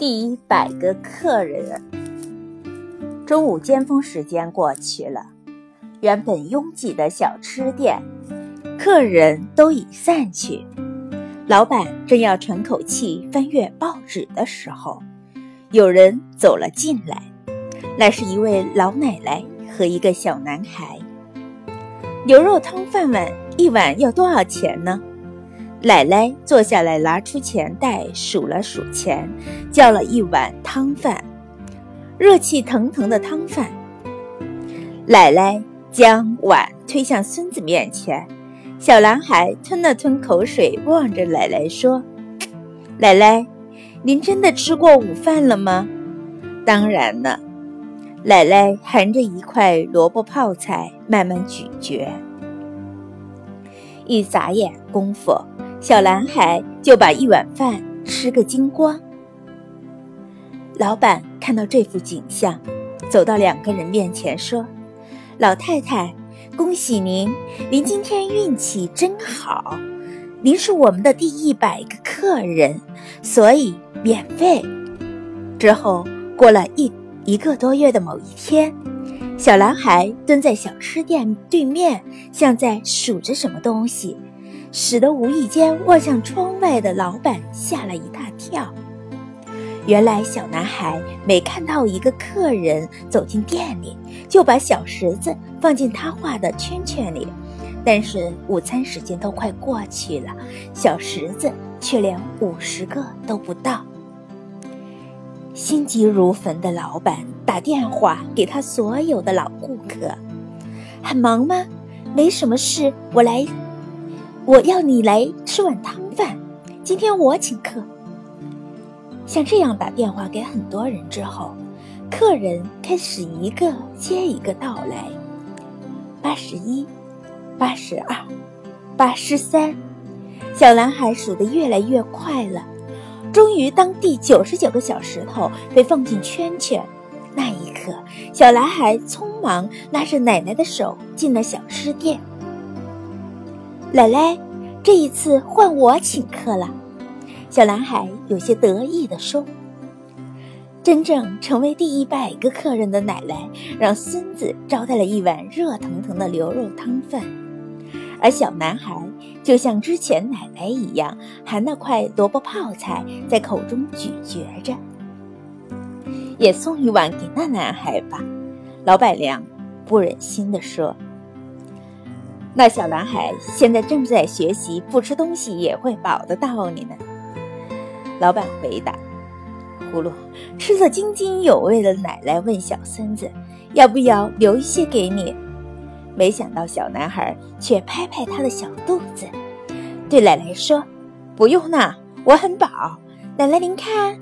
第一百个客人。中午尖峰时间过去了，原本拥挤的小吃店，客人都已散去。老板正要喘口气翻阅报纸的时候，有人走了进来，那是一位老奶奶和一个小男孩。牛肉汤饭碗一碗要多少钱呢？奶奶坐下来，拿出钱袋数了数钱，叫了一碗汤饭，热气腾腾的汤饭。奶奶将碗推向孙子面前，小男孩吞了吞口水，望着奶奶说：“奶奶，您真的吃过午饭了吗？”“当然了。”奶奶含着一块萝卜泡菜，慢慢咀嚼。一眨眼功夫。小男孩就把一碗饭吃个精光。老板看到这幅景象，走到两个人面前说：“老太太，恭喜您，您今天运气真好，您是我们的第一百个客人，所以免费。”之后过了一一个多月的某一天，小男孩蹲在小吃店对面，像在数着什么东西。使得无意间望向窗外的老板吓了一大跳。原来小男孩每看到一个客人走进店里，就把小石子放进他画的圈圈里。但是午餐时间都快过去了，小石子却连五十个都不到。心急如焚的老板打电话给他所有的老顾客：“很忙吗？没什么事，我来。”我要你来吃碗汤饭，今天我请客。像这样打电话给很多人之后，客人开始一个接一个到来。八十一，八十二，八十三，小男孩数得越来越快了。终于，当第九十九个小石头被放进圈圈，那一刻，小男孩匆忙拉着奶奶的手进了小吃店。奶奶，这一次换我请客了。小男孩有些得意地说：“真正成为第一百个客人的奶奶，让孙子招待了一碗热腾腾的牛肉汤饭，而小男孩就像之前奶奶一样，含那块萝卜泡菜在口中咀嚼着。也送一碗给那男孩吧。”老板娘不忍心地说。那小男孩现在正在学习，不吃东西也会饱的道理呢。老板回答：“葫芦吃得津津有味的奶奶问小孙子，要不要留一些给你？”没想到小男孩却拍拍他的小肚子，对奶奶说：“不用了，我很饱。奶奶您看，